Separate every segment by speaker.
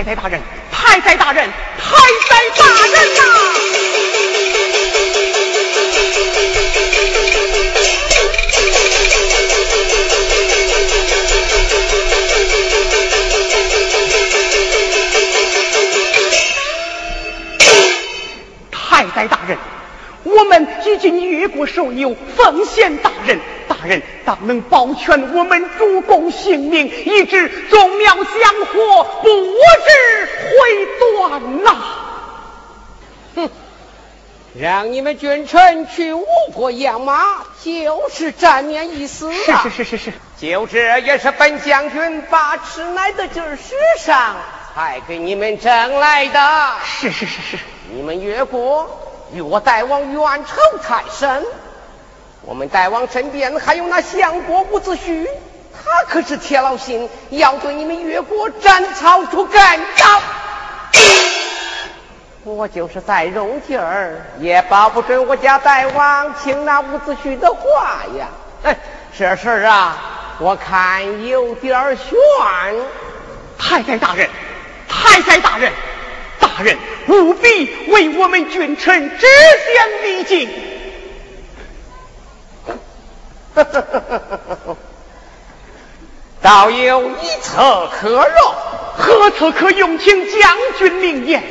Speaker 1: 太宰
Speaker 2: 大人，太宰大人，太宰大人呐！太宰大人，我们已经越过寿牛，奉献大人。当能保全我们主公性命，以致宗庙香火不至毁断呐！
Speaker 3: 哼，让你们君臣去吴国养马，就是沾面一死
Speaker 2: 啊！是是是是是，
Speaker 3: 就这也是本将军把吃奶的这世上，才给你们争来的。
Speaker 2: 是是是是，
Speaker 3: 你们越国。与我大王冤仇太深，我们大王身边还有那相国伍子胥，他可是铁了心要对你们越国斩草除根的。我就是再容劲儿，也保不准我家大王听那伍子胥的话呀。哎，这事儿啊，我看有点悬。
Speaker 2: 太宰大人，太宰大人。大人务必为我们君臣指点迷津。
Speaker 3: 倒有一策可若，
Speaker 2: 何策可用？请将军明言。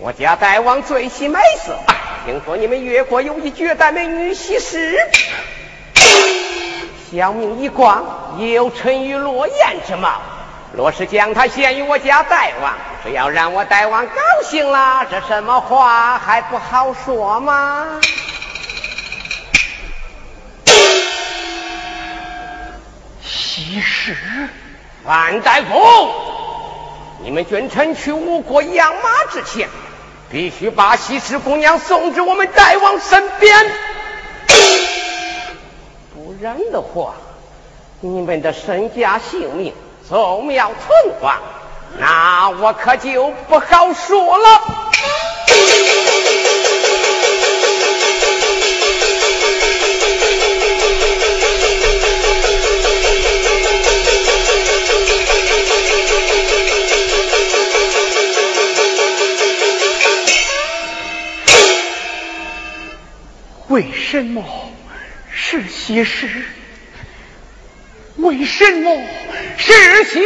Speaker 3: 我家大王最喜美色，听说你们越国有一绝代美女西施，小命一光，也有沉鱼落雁之貌。若是将他献于我家大王，只要让我大王高兴了，这什么话还不好说吗？
Speaker 2: 西施，
Speaker 3: 范大夫，你们君臣去吴国养马之前，必须把西施姑娘送至我们大王身边，不然的话，你们的身家性命。宗庙存亡，那我可就不好说了。
Speaker 2: 什么是西施？为什么是西施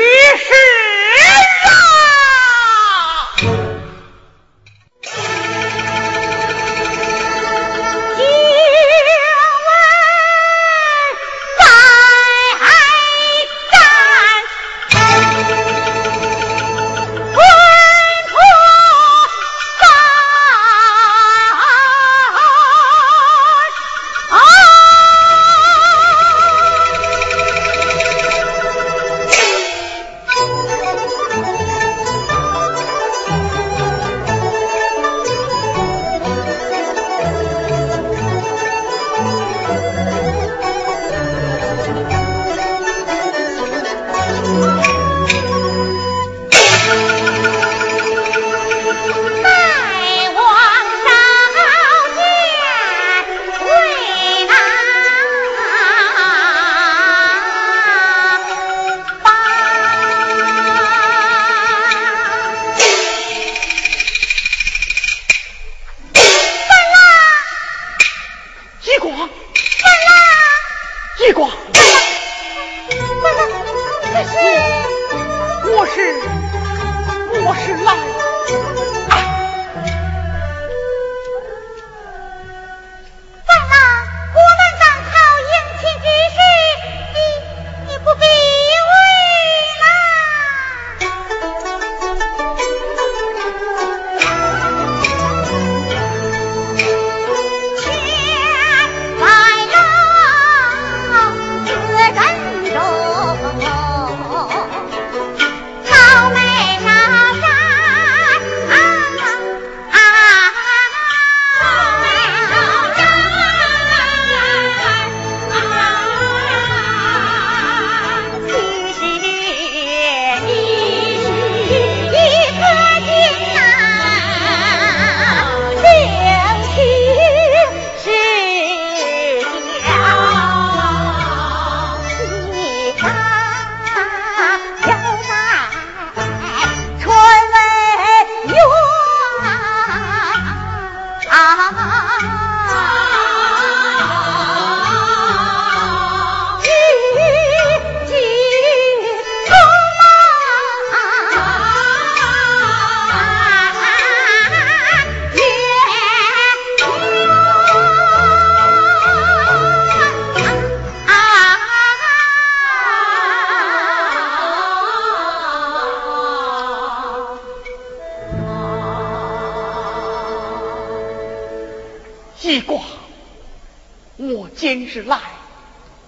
Speaker 2: 日来，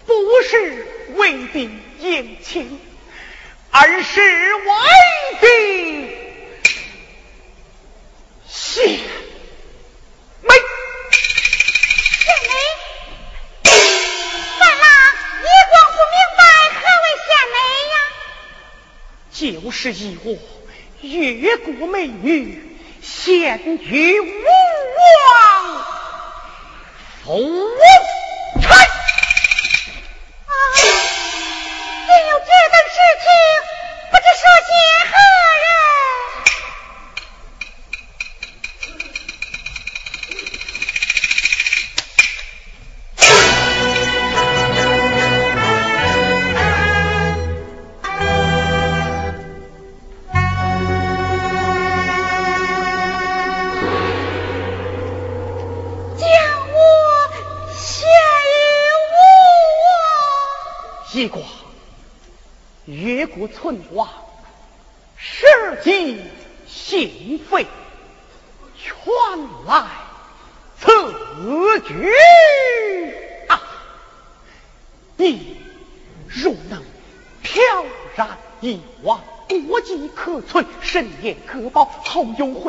Speaker 2: 不是为的迎亲，而是为的献媚。
Speaker 4: 献媚，三郎，你光不明白何为
Speaker 2: 献媚呀？就是以我越国美女献于吴王。侯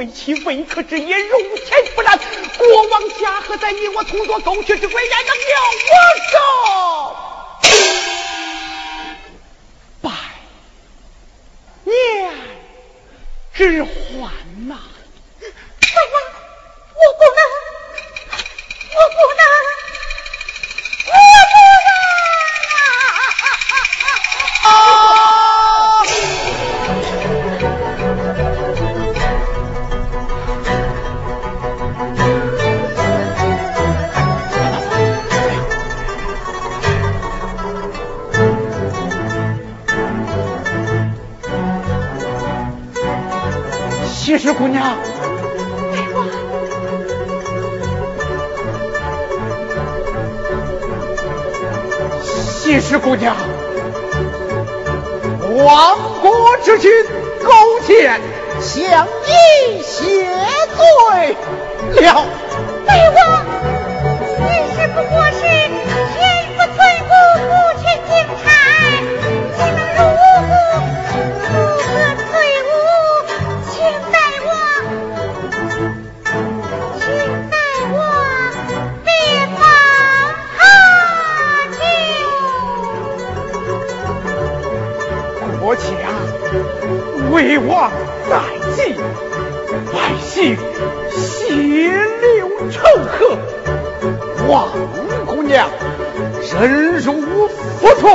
Speaker 2: 后有回期，未可知也。如天不然，国王家何在你我同坐狗血之鬼，焉能了我手？娘，之欢呐！
Speaker 4: 大王，我不能，
Speaker 2: 西施姑娘，西施姑娘，亡国之君勾践向你谢罪了。
Speaker 4: 大王，
Speaker 2: 王在即，百姓血流成河，王姑娘忍辱
Speaker 4: 负重，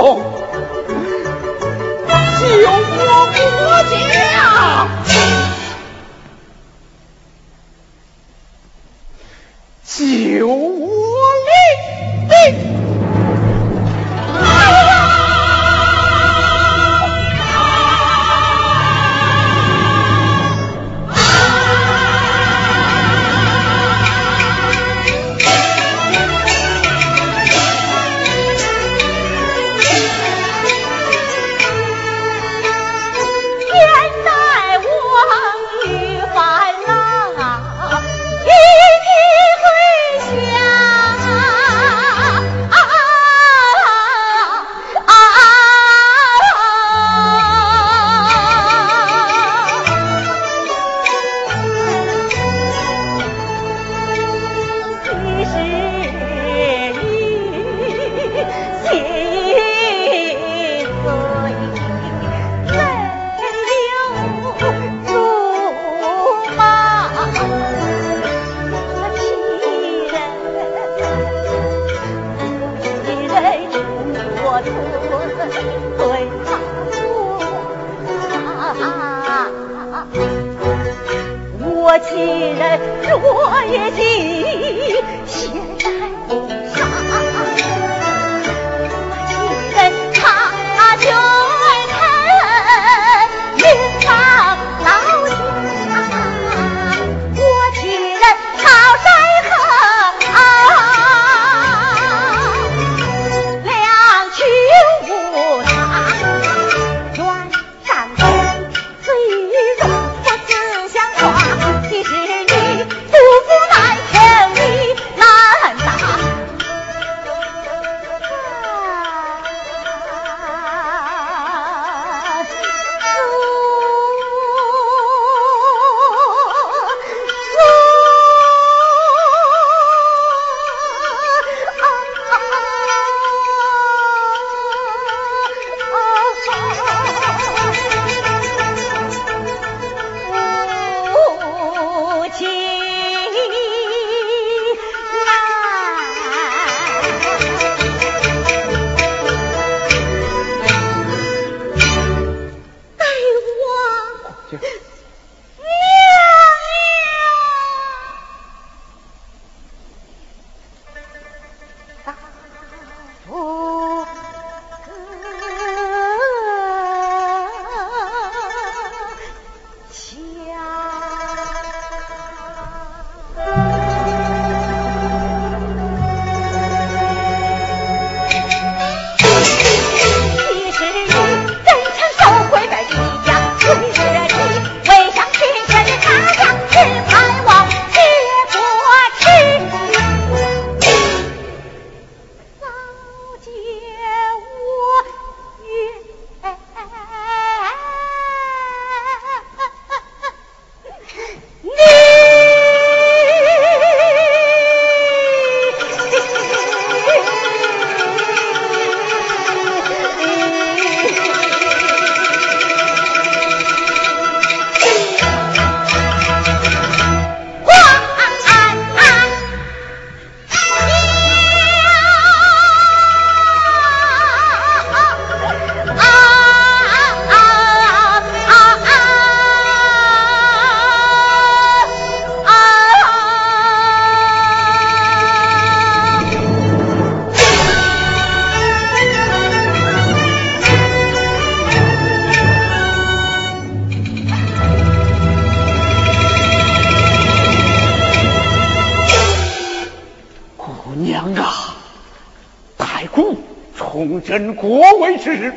Speaker 4: 等国危之时，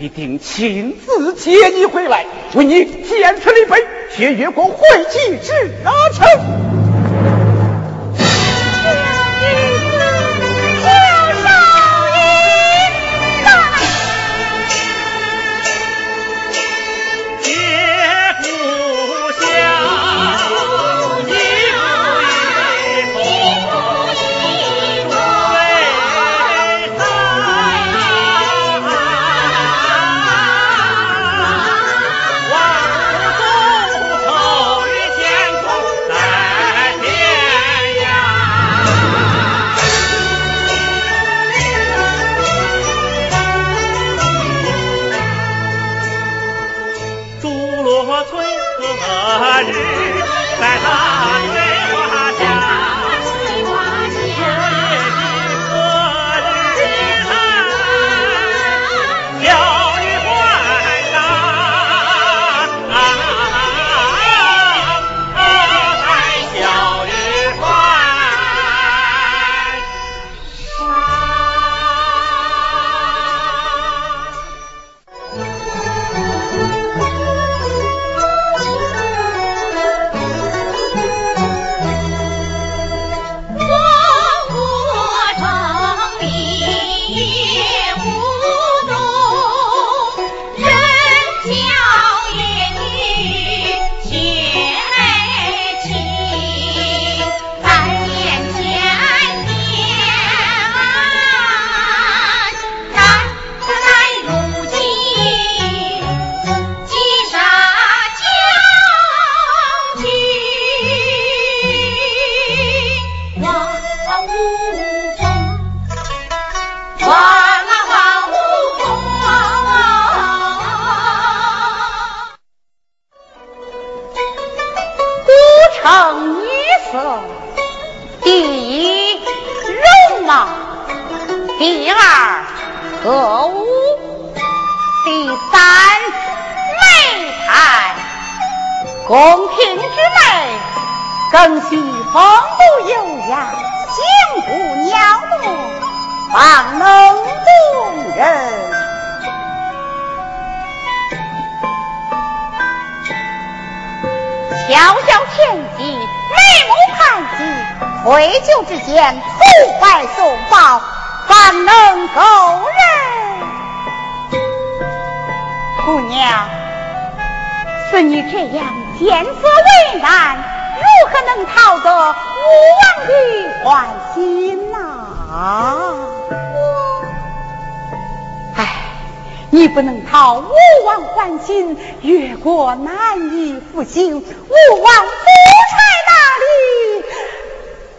Speaker 4: 一定亲自接你回来，为你建此立碑，贴越国会稽之成。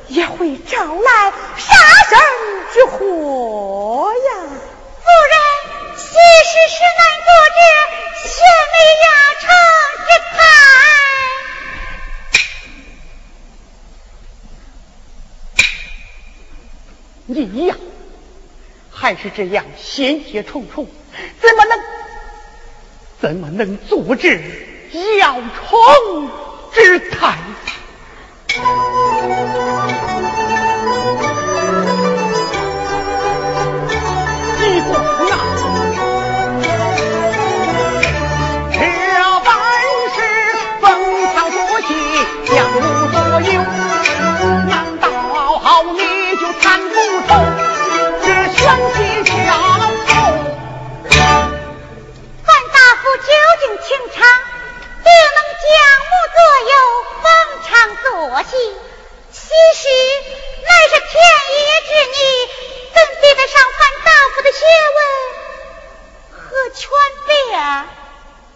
Speaker 4: 也会招来杀身之祸呀！
Speaker 2: 夫人，其实是难做这血眉压
Speaker 4: 城之态。你呀，还是这样险些重重。怎么能怎么能阻止姚崇之态？
Speaker 2: 其实乃是天爷之女，怎比得上范大夫的学问和权柄？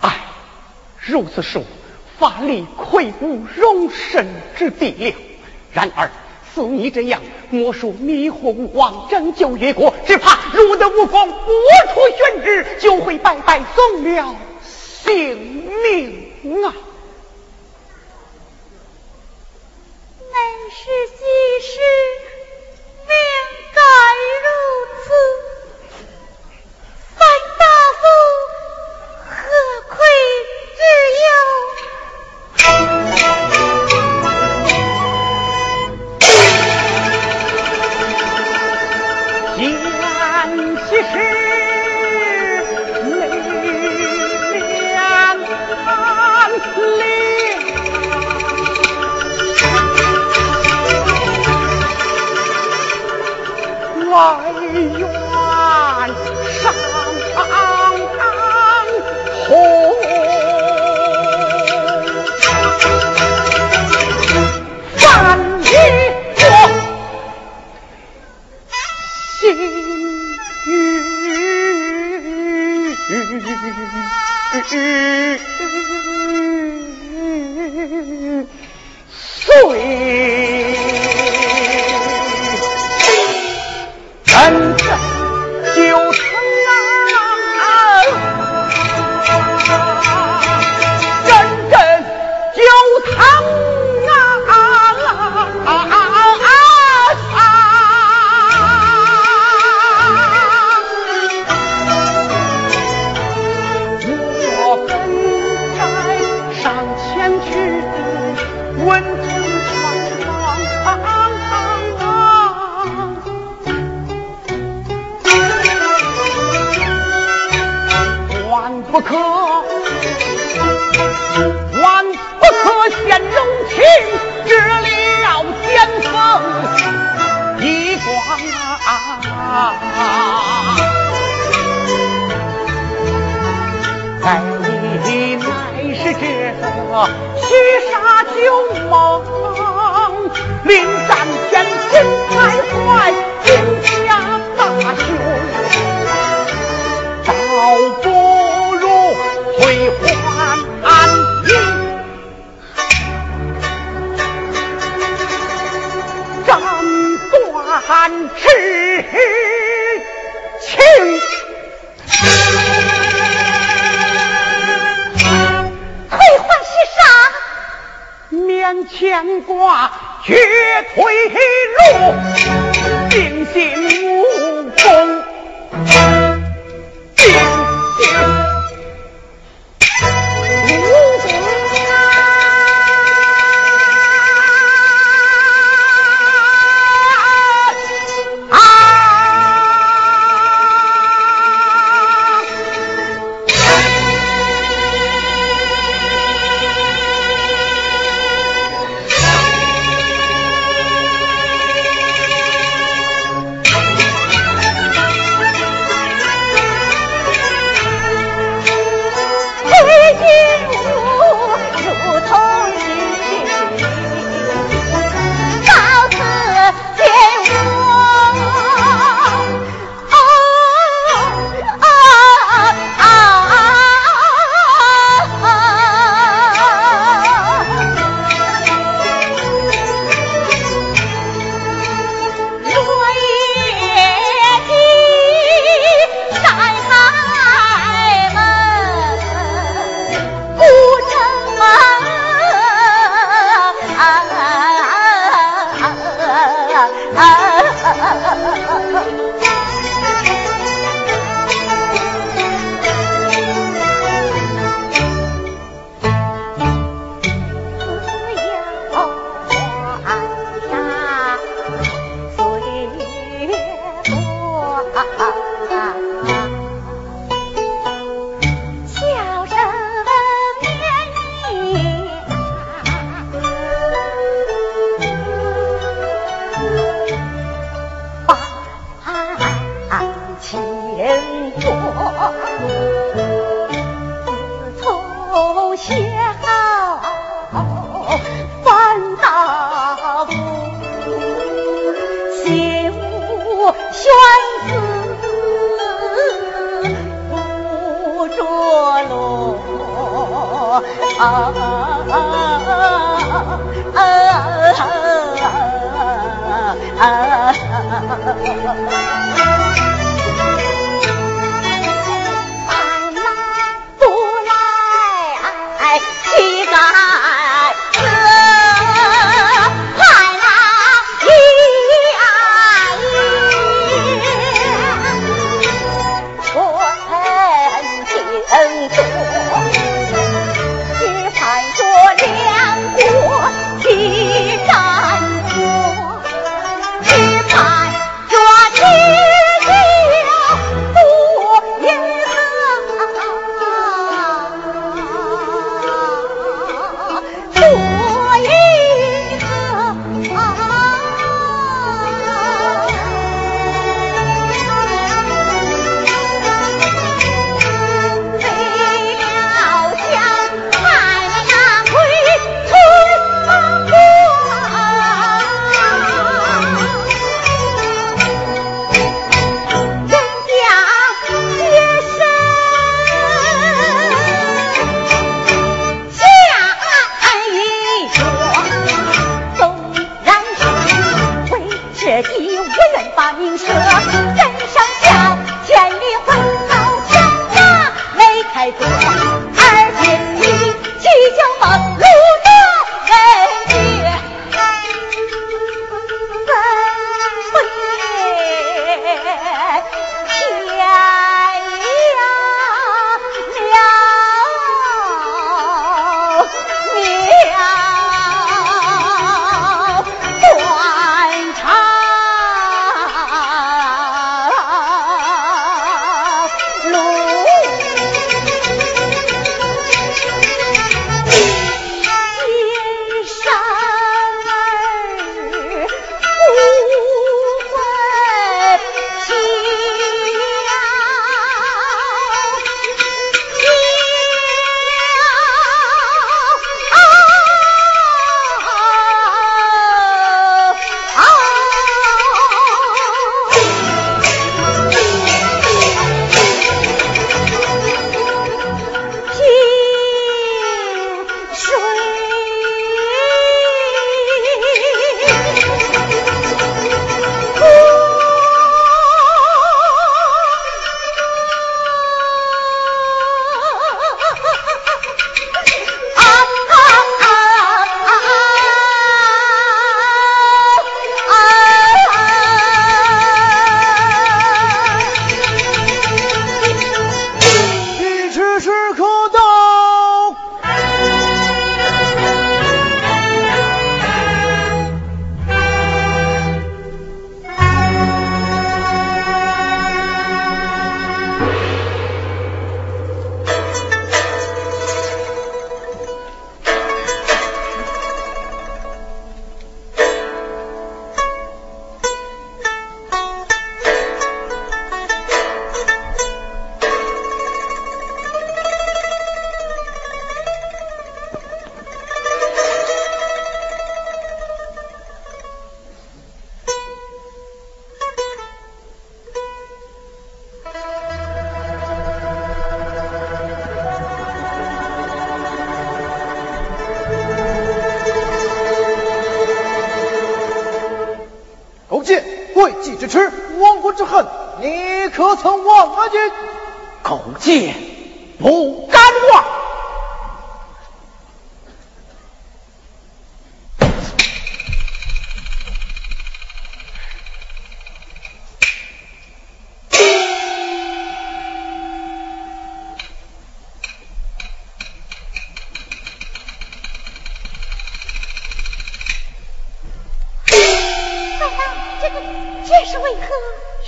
Speaker 4: 唉，如此说，法力愧无容身之地了。然而，似你这样莫说迷惑吴王，拯救越国，只怕入得无功，不出宣旨，就会白白送了性命啊！
Speaker 2: 本是几时，命该如此。范大夫何愧之有？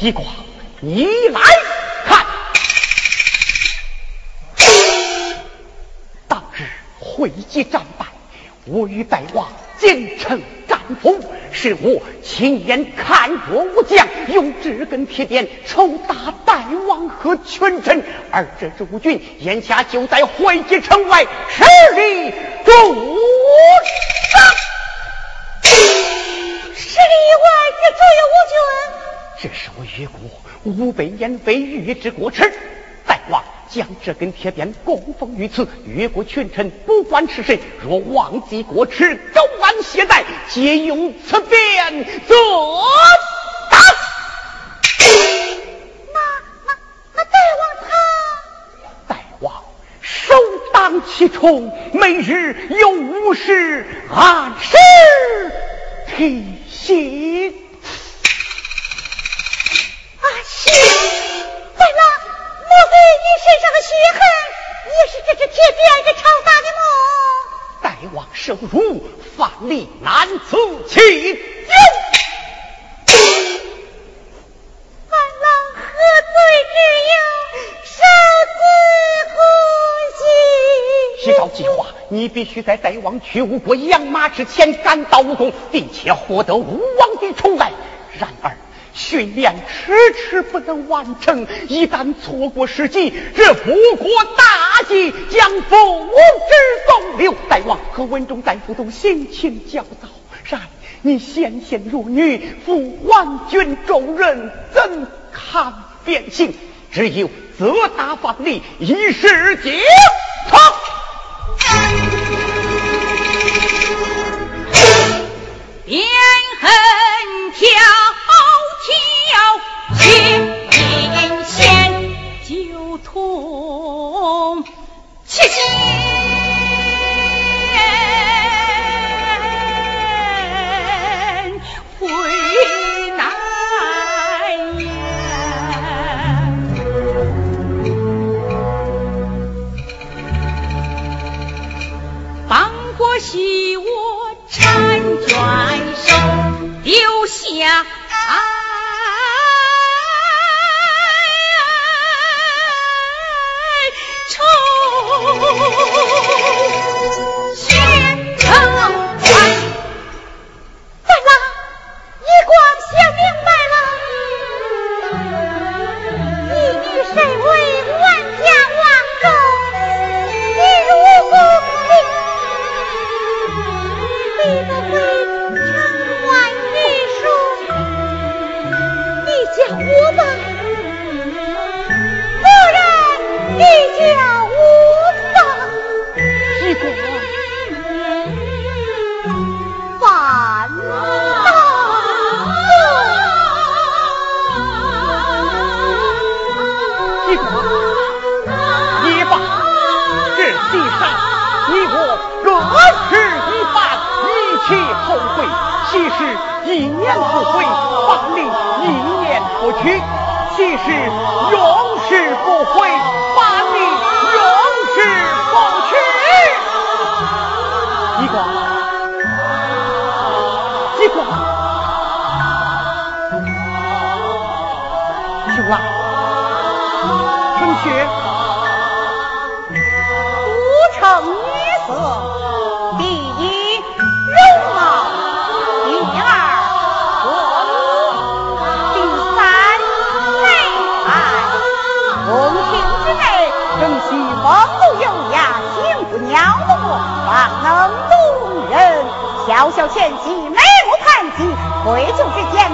Speaker 2: 西瓜，你来看。当日会稽战败，我与大王进城战俘，是我亲眼看着武将用纸根铁鞭抽打大王和群臣，而这支吴军眼下就在会稽城外十里驻扎。
Speaker 5: 十里外却只有吴军。
Speaker 2: 这是我越国吾辈燕飞越之国耻，大王将这根铁鞭供奉于此，越国群臣不管是谁，若忘记国耻，狗安懈怠，皆用此鞭责打。
Speaker 5: 那那那大王
Speaker 2: 他，大王首当其冲，每日有五十按时提醒。
Speaker 5: 再了，莫非你身上的血痕也是这只铁鞭的吗？
Speaker 2: 大王受辱，范蠡难辞其咎。
Speaker 5: 范郎何罪之有？受此苦
Speaker 2: 刑。依照计划，你必须在大王去吴国养马之前赶到吴宫，并且获得吴王的宠爱。然而。训练迟迟不能完成，一旦错过时机，这复国大计将付之东流。大王和文中大夫都心情焦躁，然你纤纤弱女，负万军重任，怎堪变形？只有责打范蠡，以示结仇。
Speaker 4: 鞭痕休了。程雪，不成女
Speaker 6: 色，第一容貌，第二国母，第三内
Speaker 4: 涵。宫廷之内，正需风度优雅，幸福鸟的过，方能动人。小小倩姬，眉目盼极，回旧之间。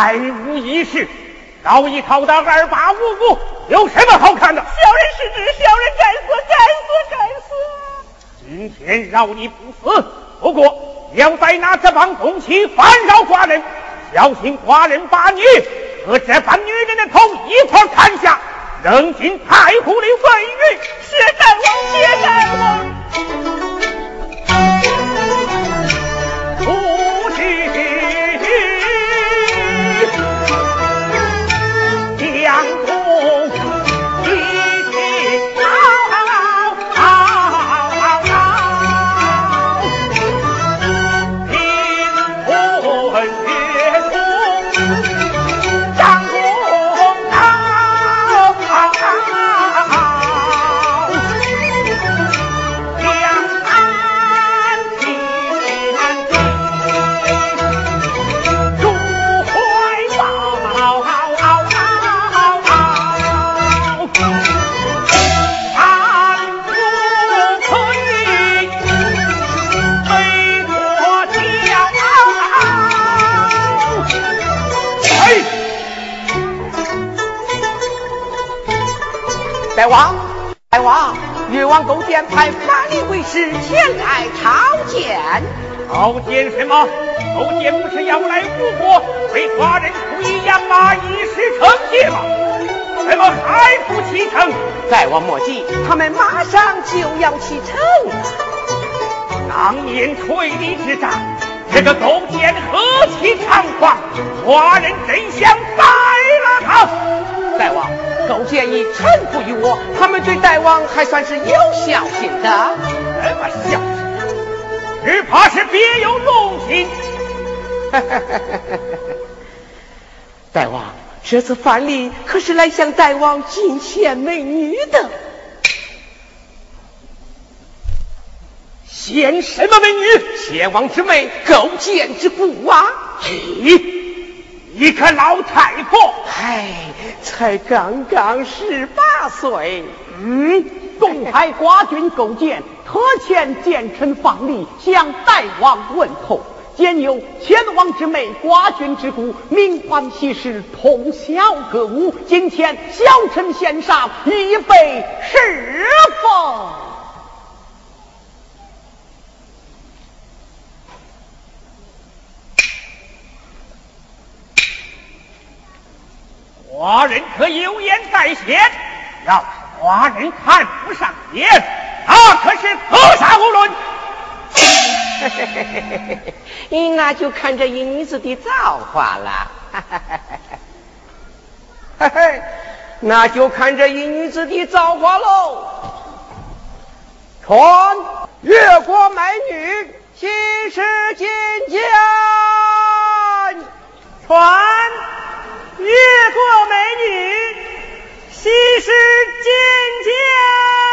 Speaker 6: 再无一事，早已逃到二八五五，有什么好看的？
Speaker 7: 小人失职，小人该死，该死，该死！
Speaker 6: 今天饶你不死，不过要再拿这帮东西烦扰寡人，小心寡人把你和这帮女人的头一块砍下，扔进太湖里喂鱼。
Speaker 7: 谢大王，谢大王。
Speaker 3: 大王，大王，越王勾践派范蠡为师前来朝见。
Speaker 6: 朝见什么？勾践不是要来吴国为寡人出一养马一时成节吗？怎么还不启程？
Speaker 3: 大王莫急，他们马上就要启程。
Speaker 6: 当年垂李之战，这个勾践何其猖狂，寡人真想宰了他。
Speaker 3: 大王。勾践已臣服于我，他们对大王还算是有孝心的。
Speaker 6: 什么孝心？只怕是别有用心。
Speaker 3: 大王，这次范蠡可是来向大王进献美女的。
Speaker 6: 献什么美女？
Speaker 3: 献王之妹，勾践之故啊！
Speaker 6: 嘿。一个老太婆，
Speaker 3: 哎，才刚刚十八岁。
Speaker 7: 嗯，东海寡君勾践特遣奸臣方礼向大王问候，兼有前王之妹寡君之故，名唤西施通宵歌舞，今天小臣献上，以备侍奉。
Speaker 6: 寡人可有言在先，要是寡人看不上眼，那可是格杀无论。
Speaker 3: 那就看这一女子的造化了。嘿嘿，那就看这一女子的造化喽。传越国美女，西施觐见。
Speaker 7: 传。越过美女，西施
Speaker 3: 尖叫。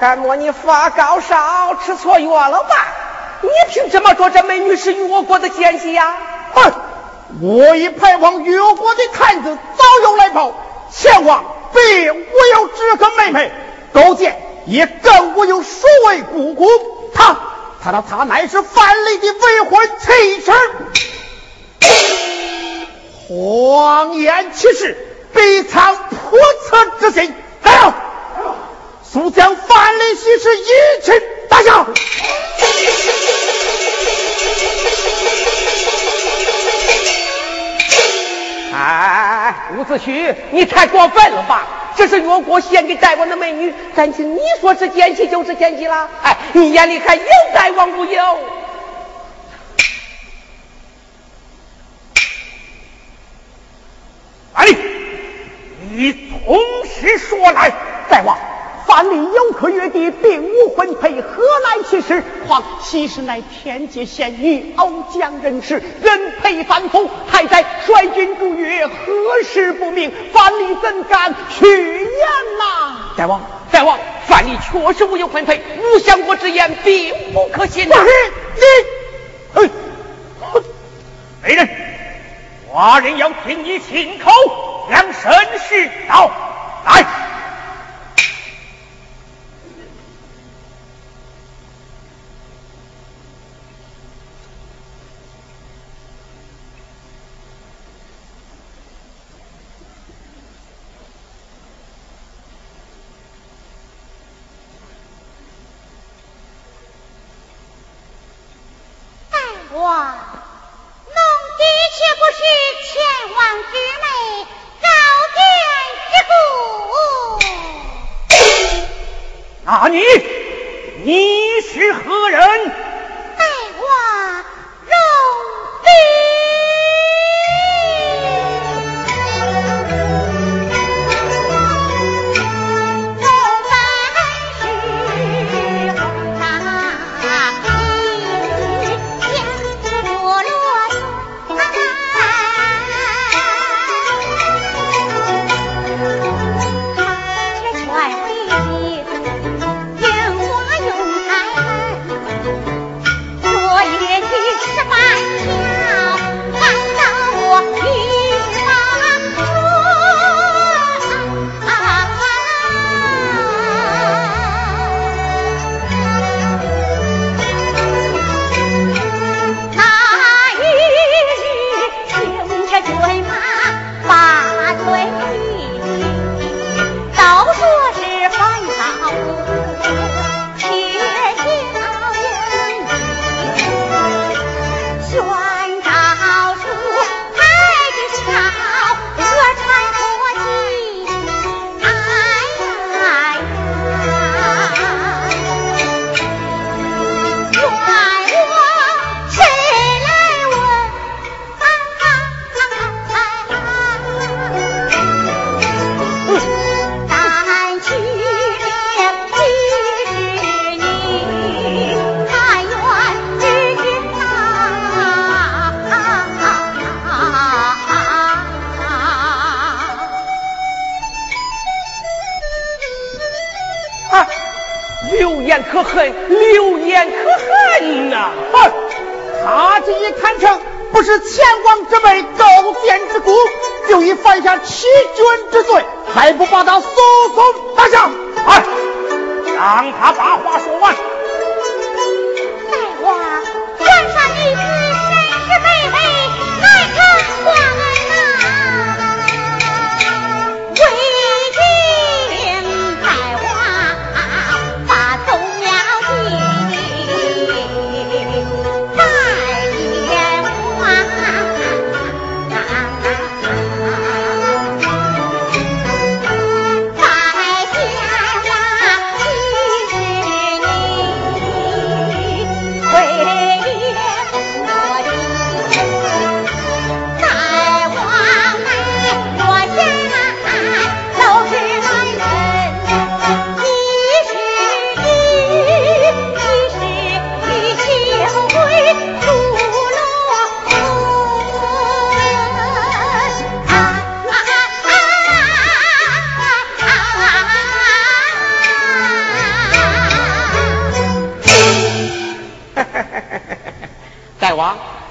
Speaker 3: 敢莫你发高烧，吃错药了吧？你凭什么说这美女是越国的奸细呀？
Speaker 7: 哼！我已派往越国的探子早有来报，前往并无有这个妹妹，勾践也更无有数位姑姑。他，他他他乃是范蠡的未婚妻子。谎言其实，必藏叵测之心。来人，速将范蠡西施一起打下。
Speaker 3: 哎，伍子胥，你太过分了吧？这是越国献给大王的美女，敢情你说是奸细就是奸细了？哎，你眼里还有大王不有？
Speaker 4: 哎，你从实说来。
Speaker 7: 大王，范蠡有可约地，并无婚配，何来其事？况其实乃天界仙女，偶将人世，人配凡夫，还在率军逐越，何事不明？范蠡怎敢去言呐？
Speaker 3: 大王，大王，范蠡确实无有婚配，吴相国之言并不可信呐。
Speaker 7: 你，哎，
Speaker 4: 美人，寡人要听你亲口将身世道来。
Speaker 8: 大我弄的却不是前王之妹高殿之故。
Speaker 4: 那你，你是何人？
Speaker 3: 可恨，流言可恨呐、
Speaker 7: 哼！他这一坦诚，
Speaker 4: 不是前王之辈勾践之骨，就已犯下欺君之罪，还不把他速速拿下？哎，让他把话说完。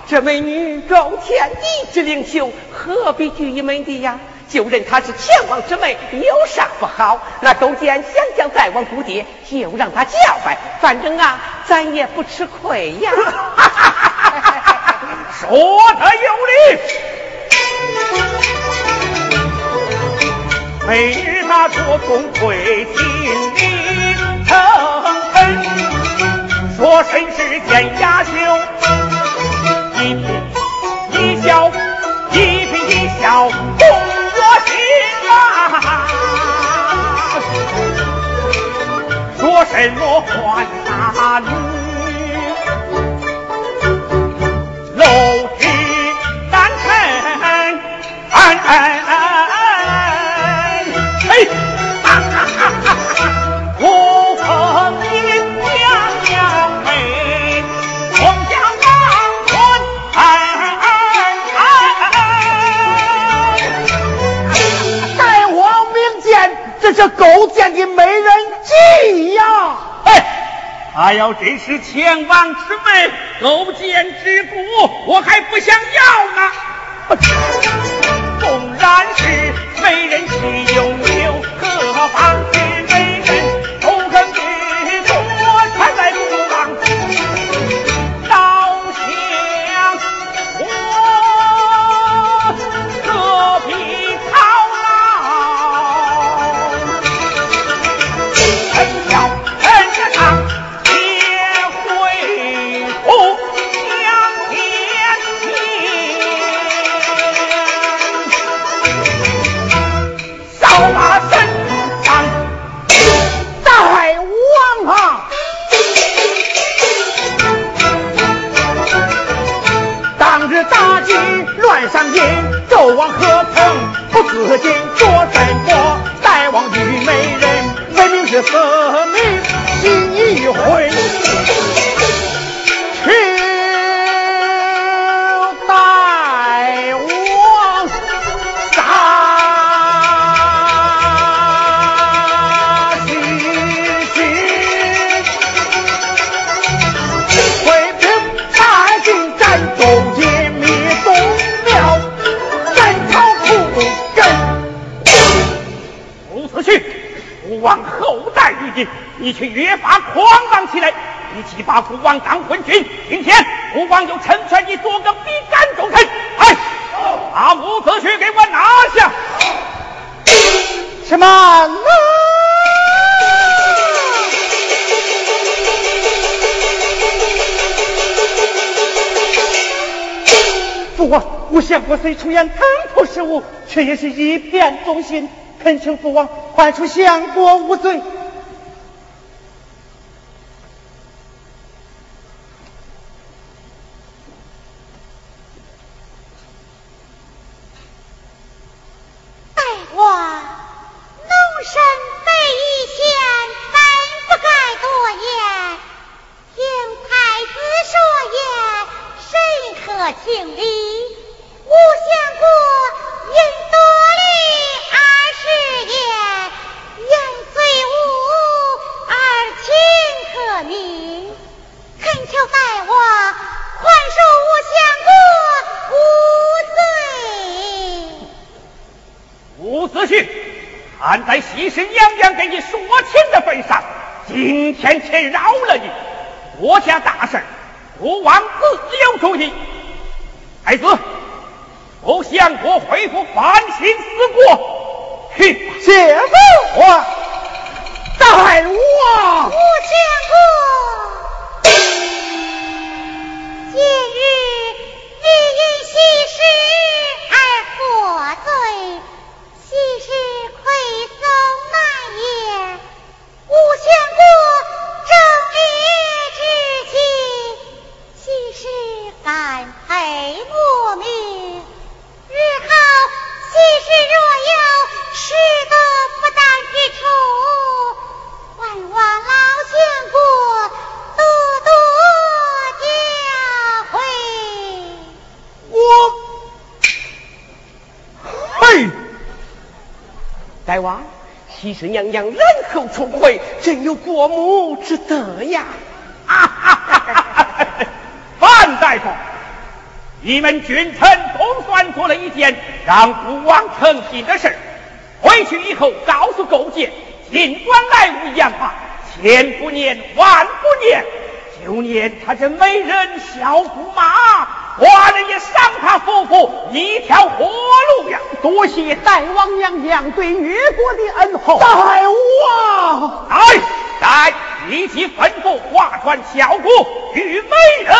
Speaker 3: 这美女高天地之灵秀，何必拘一门的呀？就认她是前王之妹，有啥不好？那勾践想将再王姑爹，就让他叫拜，反正啊，咱也不吃亏呀。
Speaker 6: 说得有理。美女她做工会心里诚恳，说身世见雅秀。一颦一笑，一颦一笑动我心啊！说什么换大
Speaker 4: 这勾践的美人计呀！
Speaker 6: 哎，他要真是前王之妹，勾践之骨，我还不想要呢。纵然是美人
Speaker 4: 王何曾不自禁？做什么？大王与美人，分明是色迷心一回。
Speaker 6: 你却越发狂妄起来！你既把父王当昏君，今天父王就成全你做个比干重臣。哎，把伍子胥给我拿下！
Speaker 4: 什么？父王，我相国虽出言贪图失误，却也是一片忠心。恳请父王宽恕相国无罪。
Speaker 6: 看在西施娘娘给你说情的份上，今天且饶了你。国家大事，国王自有主意。太子，不相国恢复反省思过，去
Speaker 7: 谢父王，大王。
Speaker 4: 不相国，今日配我命。日后喜事若有失德不当之处，万望老相国多多教诲。
Speaker 7: 我，嘿，
Speaker 3: 大王，西施娘娘然后重回，真有过目之德呀！
Speaker 6: 哈哈哈哈哈！范大夫，你们君臣总算做了一件让父王称心的事。回去以后告诉勾践，尽管来无恙吧，千不念万不念，就念他这美人小驸马，寡人也赏他夫妇一条活路呀！
Speaker 7: 多谢大王娘娘对越国的恩厚。
Speaker 6: 大王，来来，立即吩咐划船小姑与美人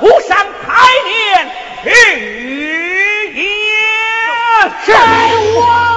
Speaker 6: 不上台面日也是。